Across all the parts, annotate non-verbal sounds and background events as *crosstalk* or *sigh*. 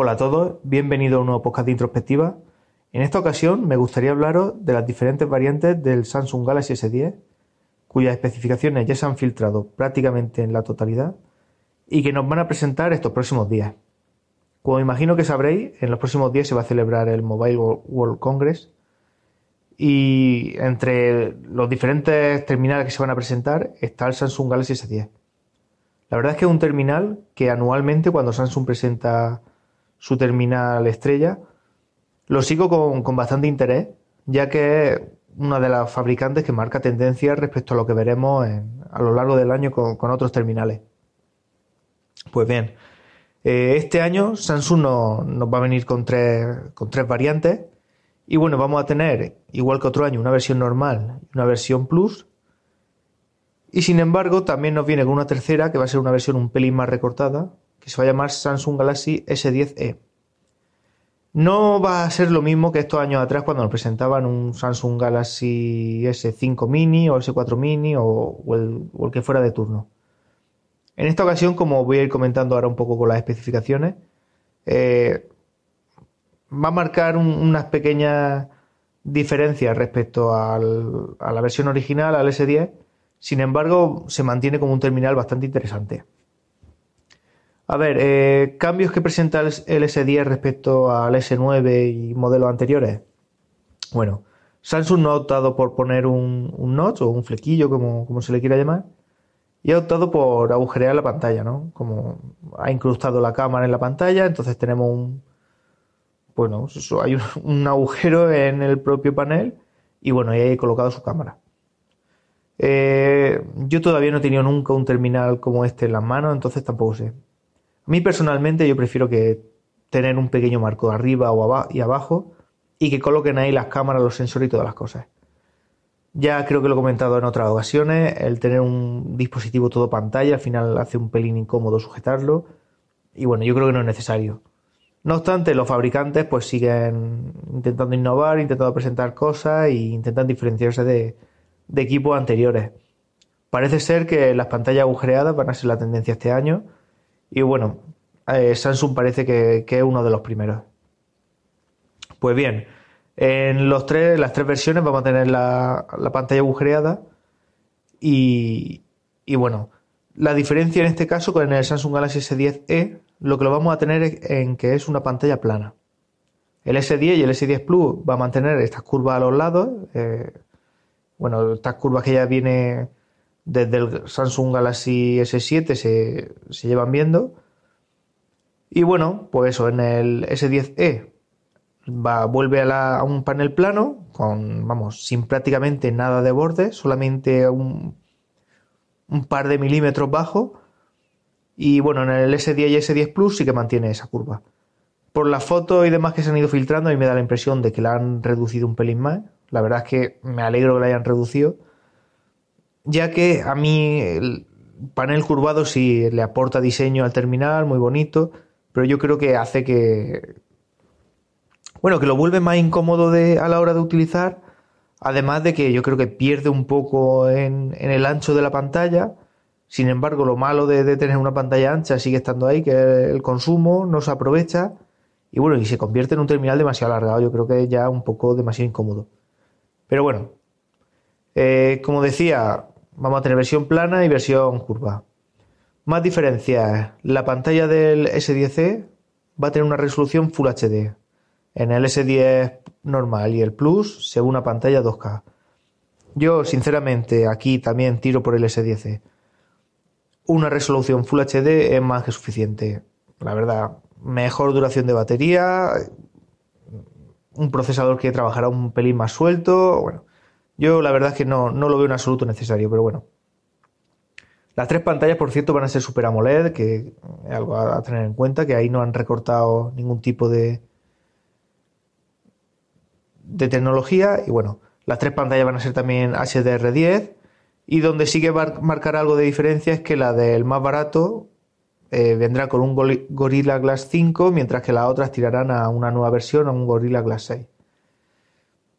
Hola a todos, bienvenido a un nuevo podcast de introspectiva. En esta ocasión me gustaría hablaros de las diferentes variantes del Samsung Galaxy S10, cuyas especificaciones ya se han filtrado prácticamente en la totalidad y que nos van a presentar estos próximos días. Como imagino que sabréis, en los próximos días se va a celebrar el Mobile World Congress y entre los diferentes terminales que se van a presentar está el Samsung Galaxy S10. La verdad es que es un terminal que anualmente cuando Samsung presenta su terminal estrella, lo sigo con, bastante interés, ya que es una de las fabricantes que marca tendencia respecto a lo que veremos a lo largo del año con, otros terminales. Pues bien, eh, este año Samsung nos va a venir con tres, con tres variantes. Y bueno, vamos a tener, igual que otro año, una versión normal y una versión Plus. Y sin embargo, también nos viene con una tercera, que va a ser una versión un pelín más recortada, que se va a llamar Samsung Galaxy S10e. No va a ser lo mismo que estos años atrás cuando nos presentaban un Samsung Galaxy S5 mini o S4 mini o, el, que fuera de turno. En esta ocasión, como voy a ir comentando ahora un poco con las especificaciones, eh, va a marcar unas pequeñas diferencias respecto a la versión original, al S10. Sin embargo, se mantiene como un terminal bastante interesante. A ver, eh, cambios que presenta el S10 respecto al S9 y modelos anteriores. Bueno, Samsung no ha optado por poner un, notch o un flequillo, como, como, se le quiera llamar, y ha optado por agujerear la pantalla, ¿no? Como ha incrustado la cámara en la pantalla, entonces tenemos un, bueno, hay *laughs* un, agujero en el propio panel y bueno, ahí he colocado su cámara. Eh, yo todavía no he tenido nunca un terminal como este en las manos, entonces tampoco sé. A mí personalmente yo prefiero que tener un pequeño marco arriba o y abajo y que coloquen ahí las cámaras, los sensores y todas las cosas. Ya creo que lo he comentado en otras ocasiones, el tener un dispositivo todo pantalla al final hace un pelín incómodo sujetarlo y bueno, yo creo que no es necesario. No obstante, los fabricantes pues siguen intentando innovar, intentando presentar cosas e intentan diferenciarse de, de equipos anteriores. Parece ser que las pantallas agujereadas van a ser la tendencia este año y bueno, eh, Samsung parece que, es uno de los primeros. Pues bien, en los tres, las tres versiones vamos a tener la, pantalla agujereada y, y, bueno, la diferencia en este caso con el Samsung Galaxy S10e, lo que lo vamos a tener es en que es una pantalla plana. El S10 y el S10 Plus va a mantener estas curvas a los lados. Eh, bueno, estas curvas que ya viene desde el Samsung Galaxy S7 se, se llevan viendo. Y bueno, pues eso, en el S10e va, vuelve a, un panel plano, con, vamos, sin prácticamente nada de borde, solamente un, un par de milímetros bajo. Y bueno, en el S10 y S10 Plus sí que mantiene esa curva. Por las fotos y demás que se han ido filtrando, a mí me da la impresión de que la han reducido un pelín más. La verdad es que me alegro que la hayan reducido ya que a mí el panel curvado sí le aporta diseño al terminal, muy bonito, pero yo creo que hace que, bueno, que lo vuelve más incómodo de, a la hora de utilizar, además de que yo creo que pierde un poco en, el ancho de la pantalla. Sin embargo, lo malo de, tener una pantalla ancha sigue estando ahí, que el consumo no se aprovecha y bueno, y se convierte en un terminal demasiado alargado. Yo creo que ya un poco demasiado incómodo. Pero bueno, eh, como decía, Vamos a tener versión plana y versión curva. Más diferencias. La pantalla del S10e va a tener una resolución Full HD. En el S10 normal y el Plus se ve una pantalla 2K. Yo, sinceramente, aquí también tiro por el S10e. Una resolución Full HD es más que suficiente. La verdad, mejor duración de batería, un procesador que trabajará un pelín más suelto. Bueno, yo la verdad es que no, no lo veo en absoluto necesario, pero bueno. Las tres pantallas, por cierto, van a ser Super AMOLED, que es algo a tener en cuenta, que ahí no han recortado ningún tipo de, de tecnología. Y bueno, las tres pantallas van a ser también HDR10. Y donde sí que va a marcar algo de diferencia es que la del más barato eh, vendrá con un Gorilla Glass 5, mientras que las otras tirarán a una nueva versión, a un Gorilla Glass 6.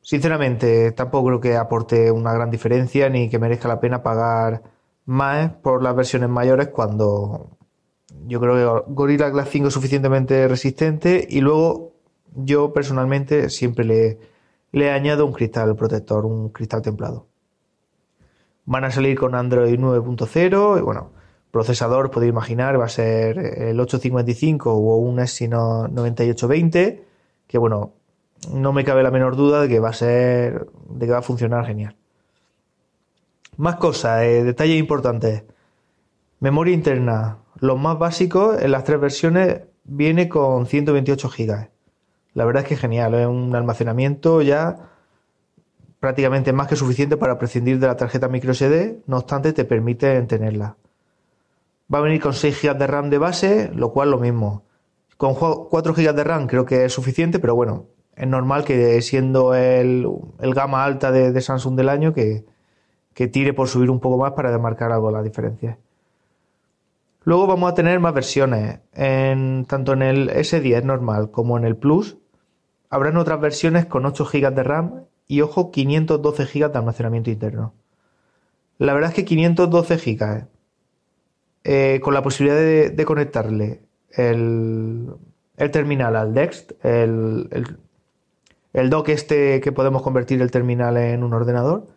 Sinceramente, tampoco creo que aporte una gran diferencia ni que merezca la pena pagar más por las versiones mayores cuando yo creo que Gorilla Glass 5 es suficientemente resistente y luego yo personalmente siempre le, le añado un cristal protector, un cristal templado. Van a salir con Android 9.0 y bueno, procesador podéis imaginar va a ser el 855 o un Exynos 9820 que bueno, no me cabe la menor duda de que va a ser de que va a funcionar genial. Más cosas, eh, detalles importantes. Memoria interna. Los más básicos en las tres versiones viene con 128 GB. La verdad es que genial, es un almacenamiento ya prácticamente más que suficiente para prescindir de la tarjeta microSD, no obstante te permite tenerla. Va a venir con 6 GB de RAM de base, lo cual lo mismo. Con 4 GB de RAM creo que es suficiente, pero bueno, es normal que siendo el, gama alta de, Samsung del año que, que tire por subir un poco más para demarcar algo la diferencia. Luego vamos a tener más versiones, tanto en el S10 normal como en el Plus. Habrán otras versiones con 8 GB de RAM y, ojo, 512 GB de almacenamiento interno. La verdad es que 512 GB, eh, con la posibilidad de, conectarle el, terminal al Dext, el, el, el dock este que podemos convertir el terminal en un ordenador,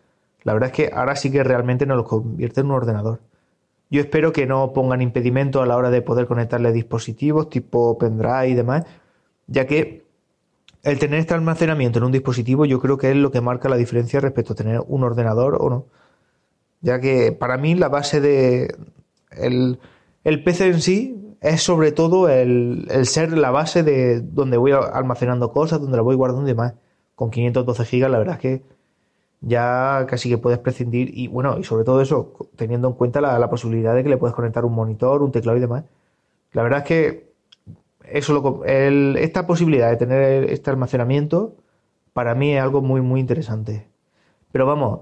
la verdad es que ahora sí que realmente nos lo convierte en un ordenador. Yo espero que no pongan impedimento a la hora de poder conectarle dispositivos tipo pendrive y demás, ya que el tener este almacenamiento en un dispositivo yo creo que es lo que marca la diferencia respecto a tener un ordenador o no. Ya que para mí la base de... El, PC en sí es sobre todo el, el, ser la base de donde voy almacenando cosas, donde la voy guardando y demás. Con 512 GB la verdad es que ya casi que puedes prescindir y bueno, y sobre todo eso, teniendo en cuenta la, posibilidad de que le puedes conectar un monitor, un teclado y demás. La verdad es que eso lo, esta posibilidad de tener este almacenamiento para mí es algo muy muy interesante. Pero vamos,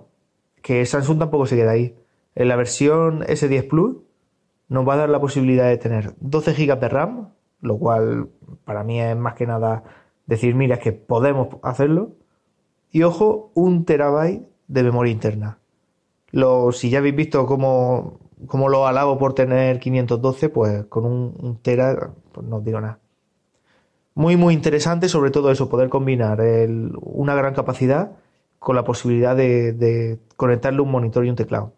que Samsung tampoco se queda ahí. En la versión S10 Plus nos va a dar la posibilidad de tener 12 GB de RAM, lo cual para mí es más que nada decir, mira, es que podemos hacerlo y ojo, un terabyte de memoria interna. Lo, si ya habéis visto cómo, cómo lo alabo por tener 512, pues con un, tera, pues no os digo nada. Muy, muy interesante, sobre todo eso, poder combinar una gran capacidad con la posibilidad de, conectarle un monitor y un teclado.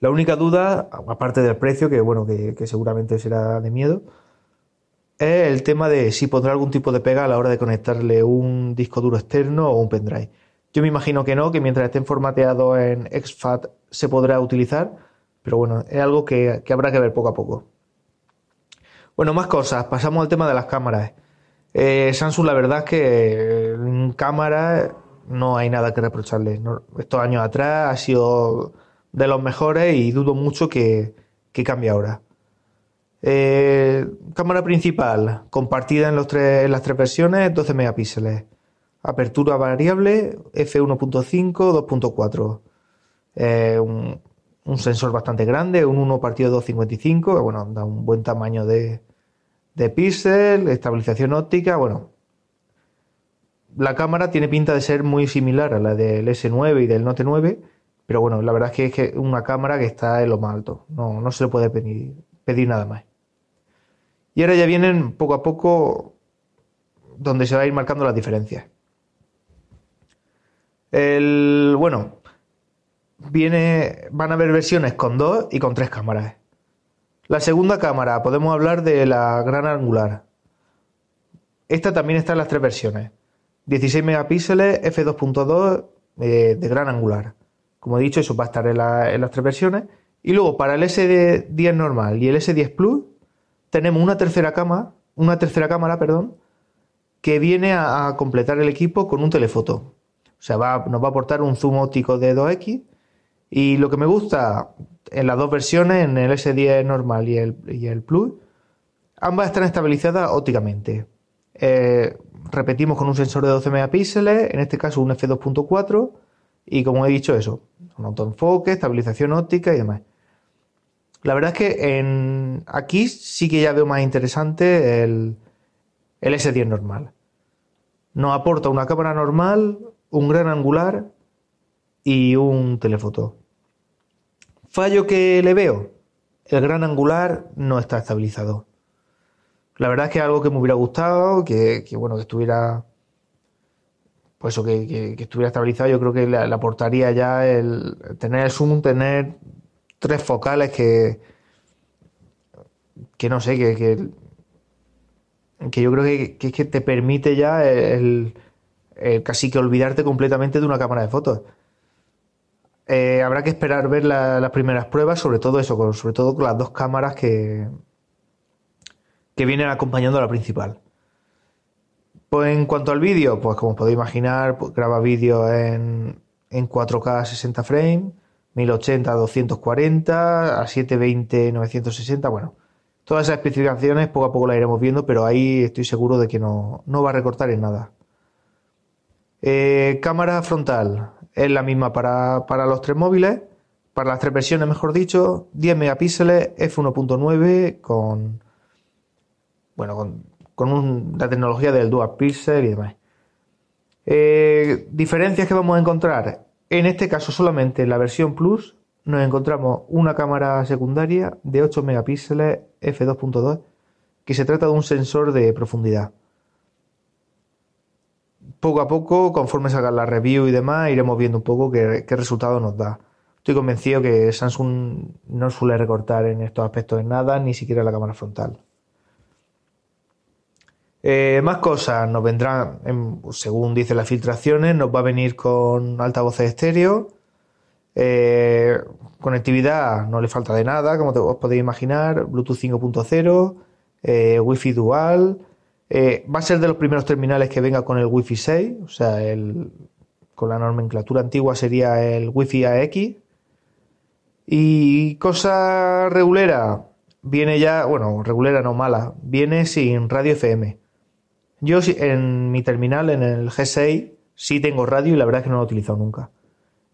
La única duda, aparte del precio, que bueno, que seguramente será de miedo, es el tema de si pondrá algún tipo de pega a la hora de conectarle un disco duro externo o un pendrive. Yo me imagino que no, que mientras estén formateados en exFAT se podrá utilizar, pero bueno, es algo que, habrá que ver poco a poco. Bueno, más cosas. Pasamos al tema de las cámaras. Eh, Samsung, la verdad es que en cámara no hay nada que reprocharle. estos años atrás ha sido de los mejores y dudo mucho que, que cambie ahora. Eh, cámara principal, compartida en, los tres, en las tres versiones, 12 megapíxeles. Apertura variable, f1.5, 2.4. Eh, un, un, sensor bastante grande, un 1 partido 255, bueno, da un buen tamaño de, de píxel, estabilización óptica, bueno. La cámara tiene pinta de ser muy similar a la del S9 y del Note 9, pero bueno, la verdad es que es una cámara que está en lo más alto, no, no se le puede pedir, pedir nada más. Y ahora ya vienen poco a poco donde se va a ir marcando las diferencias. El, bueno, viene, van a haber versiones con dos y con tres cámaras. La segunda cámara, podemos hablar de la gran angular. Esta también está en las tres versiones. 16 megapíxeles, f2.2 eh, de gran angular. Como he dicho, eso va a estar en, las tres versiones. Y luego para el S10 normal y el S10 Plus tenemos una tercera cámara, una tercera cámara, perdón, que viene a, completar el equipo con un telefoto. O sea, nos va a aportar un zoom óptico de 2x Y lo que me gusta en las dos versiones, en el S10 normal y el, y el Plus, ambas están estabilizadas ópticamente. Eh, repetimos con un sensor de 12 megapíxeles, en este caso un f2.4, y como he dicho eso, un autoenfoque, estabilización óptica y demás. La verdad es que en, aquí sí que ya veo más interesante el, el S10 normal. Nos aporta una cámara normal, un gran angular y un telefoto. Fallo que le veo, el gran angular no está estabilizado. La verdad es que es algo que me hubiera gustado, que, bueno, que estuviera pues eso, que, estuviera estabilizado, yo creo que le, aportaría ya el tener el zoom, tener tres focales que, que no sé, que, que, yo creo que, que, te permite ya el, casi que olvidarte completamente de una cámara de fotos. Eh, habrá que esperar ver las primeras pruebas, sobre todo eso, sobre todo con las dos cámaras que, que vienen acompañando a la principal. Pues en cuanto al vídeo, pues como podéis imaginar, pues graba vídeo en, en 4K 60 frames, 1080 240, a 720 960, bueno, todas esas especificaciones poco a poco las iremos viendo, pero ahí estoy seguro de que no, no va a recortar en nada. Eh, cámara frontal, es la misma para, los tres móviles, para las tres versiones, mejor dicho, 10 megapíxeles, f1.9 con, bueno, con, la tecnología del Dual Pixel y demás. Eh, diferencias que vamos a encontrar, en este caso solamente en la versión Plus, nos encontramos una cámara secundaria de 8 megapíxeles f2.2 que se trata de un sensor de profundidad poco a poco, conforme salga la review y demás, iremos viendo un poco qué, resultado nos da. Estoy convencido que Samsung no suele recortar en estos aspectos en nada, ni siquiera la cámara frontal. Eh, más cosas nos vendrán, según dicen las filtraciones, nos va a venir con altavoces estéreo. Eh, conectividad no le falta de nada, como os podéis imaginar. Bluetooth 5.0, eh, Wi-Fi dual, eh, va a ser de los primeros terminales que venga con el Wi-Fi 6, o sea, el, con la nomenclatura antigua sería el Wi-Fi AX. Y cosa regulera, viene ya, bueno, regulera no mala, viene sin radio FM. Yo en mi terminal, en el G6, sí tengo radio y la verdad es que no lo he utilizado nunca.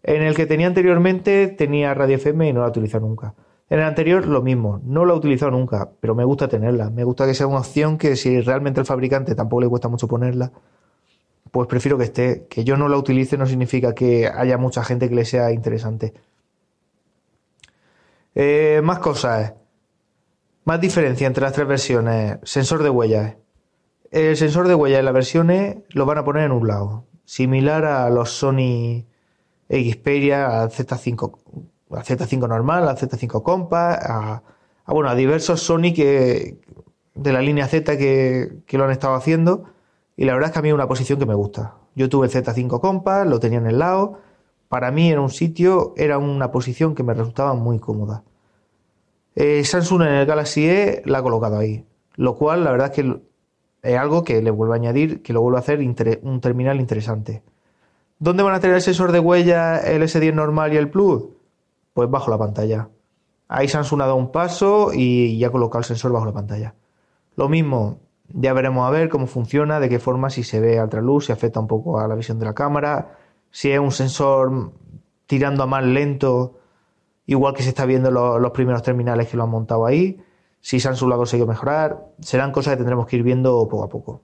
En el que tenía anteriormente tenía radio FM y no la he utilizado nunca. En el anterior lo mismo, no lo he utilizado nunca, pero me gusta tenerla. Me gusta que sea una opción que si realmente el fabricante tampoco le cuesta mucho ponerla, pues prefiero que esté. Que yo no la utilice no significa que haya mucha gente que le sea interesante. Eh, más cosas. Más diferencia entre las tres versiones. Sensor de huellas. El sensor de huellas en las versiones lo van a poner en un lado. Similar a los Sony Xperia, al Z5 a Z5 normal, a Z5 Compact, a, bueno, a diversos Sony que, de la línea Z que, lo han estado haciendo. Y la verdad es que a mí es una posición que me gusta. Yo tuve el Z5 Compact, lo tenía en el lado. Para mí en un sitio era una posición que me resultaba muy cómoda. Eh, Samsung en el Galaxy E la ha colocado ahí. Lo cual la verdad es que es algo que le vuelvo a añadir, que lo vuelvo a hacer un terminal interesante. ¿Dónde van a tener el sensor de huella el S10 normal y el Plus? pues bajo la pantalla. Ahí Samsung ha dado un paso y ya ha colocado el sensor bajo la pantalla. Lo mismo, ya veremos a ver cómo funciona, de qué forma, si se ve a luz, si afecta un poco a la visión de la cámara, si es un sensor tirando a más lento, igual que se está viendo los primeros terminales que lo han montado ahí, si Samsung lo ha conseguido mejorar, serán cosas que tendremos que ir viendo poco a poco.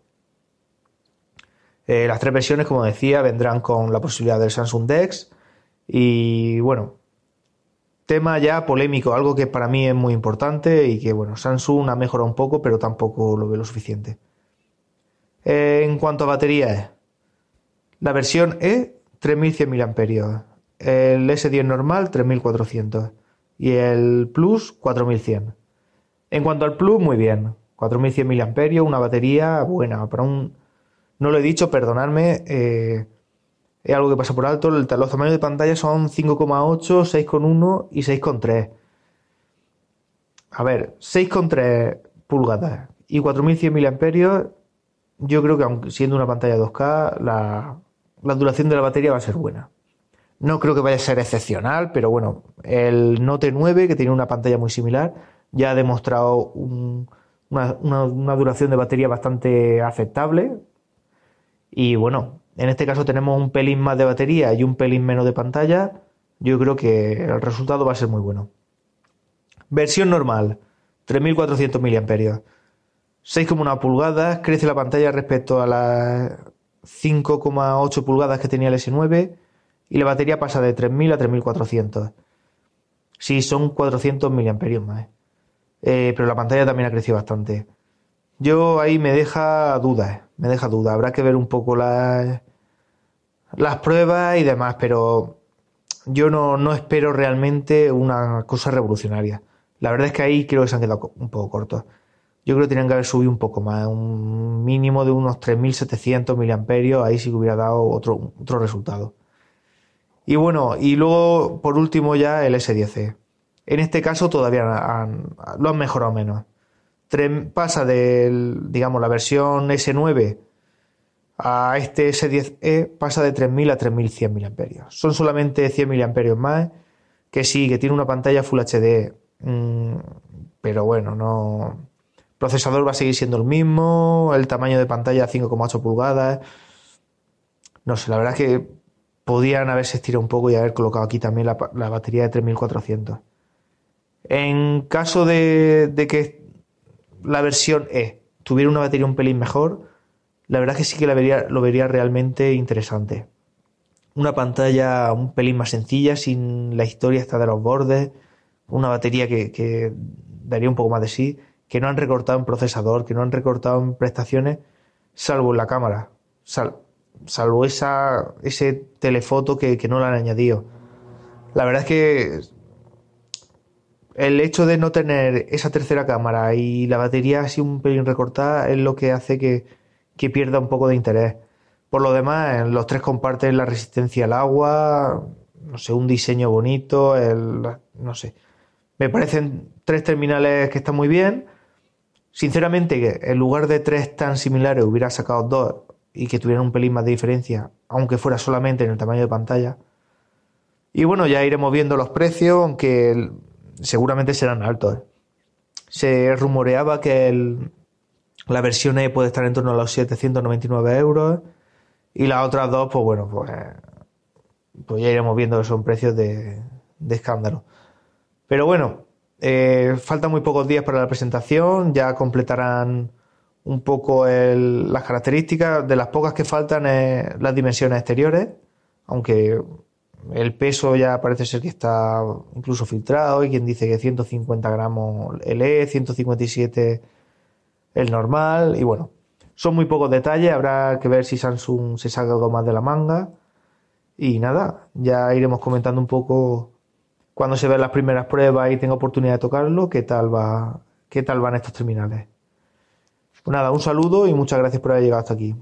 Eh, las tres versiones, como decía, vendrán con la posibilidad del Samsung Dex y bueno, tema ya polémico, algo que para mí es muy importante y que, bueno, Samsung ha mejorado un poco, pero tampoco lo veo lo suficiente. en cuanto a baterías, la versión E, 3100 mAh, el S10 normal, 3400 y el Plus, 4100. En cuanto al Plus, muy bien, 4100 mAh, una batería buena, para un... No lo he dicho, perdonadme, eh, es algo que pasa por alto. Los tamaños de pantalla son 5,8, 6,1 y 6,3. A ver, 6,3 pulgadas y 4100 mAh, yo creo que aunque siendo una pantalla 2K, la, duración de la batería va a ser buena. No creo que vaya a ser excepcional, pero bueno, el Note 9, que tiene una pantalla muy similar, ya ha demostrado una, duración de batería bastante aceptable. Y bueno, en este caso tenemos un pelín más de batería y un pelín menos de pantalla. Yo creo que el resultado va a ser muy bueno. Versión normal, 3400 mAh. 6,1 pulgadas, crece la pantalla respecto a las 5,8 pulgadas que tenía el S9 y la batería pasa de 3000 a 3400. Sí, son 400 mAh más. Eh, pero la pantalla también ha crecido bastante. Yo ahí me deja dudas, me deja dudas. Habrá que ver un poco las, las pruebas y demás, pero yo no, no espero realmente una cosa revolucionaria. La verdad es que ahí creo que se han quedado un poco cortos. Yo creo que tenían que haber subido un poco más, un mínimo de unos 3.700 miliamperios, ahí sí que hubiera dado otro, otro resultado. Y bueno, y luego por último ya el S10e. En este caso todavía lo han mejorado menos. pasa de, digamos, la versión S9 a este S10e pasa de 3.000 a 3.100 miliamperios. Son solamente 100 miliamperios más, que sí, que tiene una pantalla Full HD, mm, pero bueno, no procesador va a seguir siendo el mismo, el tamaño de pantalla 5,8 pulgadas. No sé, la verdad es que podían haberse estirado un poco y haber colocado aquí también la, batería de 3400. En caso de, que la versión E tuviera una batería un pelín mejor, la verdad es que sí que la vería, lo vería realmente interesante. Una pantalla un pelín más sencilla, sin la historia esta de los bordes, una batería que, que daría un poco más de sí que no han recortado en procesador, que no han recortado en prestaciones, salvo en la cámara, salvo esa, ese telefoto que, no le han añadido. La verdad es que el hecho de no tener esa tercera cámara y la batería así un pelín recortada es lo que hace que, que pierda un poco de interés. Por lo demás, los tres comparten la resistencia al agua, no sé, un diseño bonito, el, no sé. Me parecen tres terminales que están muy bien Sinceramente, en lugar de tres tan similares hubiera sacado dos y que tuvieran un pelín más de diferencia, aunque fuera solamente en el tamaño de pantalla. Y bueno, ya iremos viendo los precios, aunque seguramente serán altos. Se rumoreaba que la versión E puede estar en torno a los 799 euros y las otras dos, pues bueno, pues, pues ya iremos viendo que son precios de, de escándalo. Pero bueno, eh, faltan muy pocos días para la presentación, ya completarán un poco las características. De las pocas que faltan es las dimensiones exteriores, aunque el peso ya parece ser que está incluso filtrado. Hay quien dice que 150 gramos el E, 157 el normal. Y bueno, son muy pocos detalles. Habrá que ver si Samsung se saca algo más de la manga. Y nada, ya iremos comentando un poco cuando se ven las primeras pruebas y tenga oportunidad de tocarlo, qué tal va, qué tal van estos terminales. Pues nada, un saludo y muchas gracias por haber llegado hasta aquí.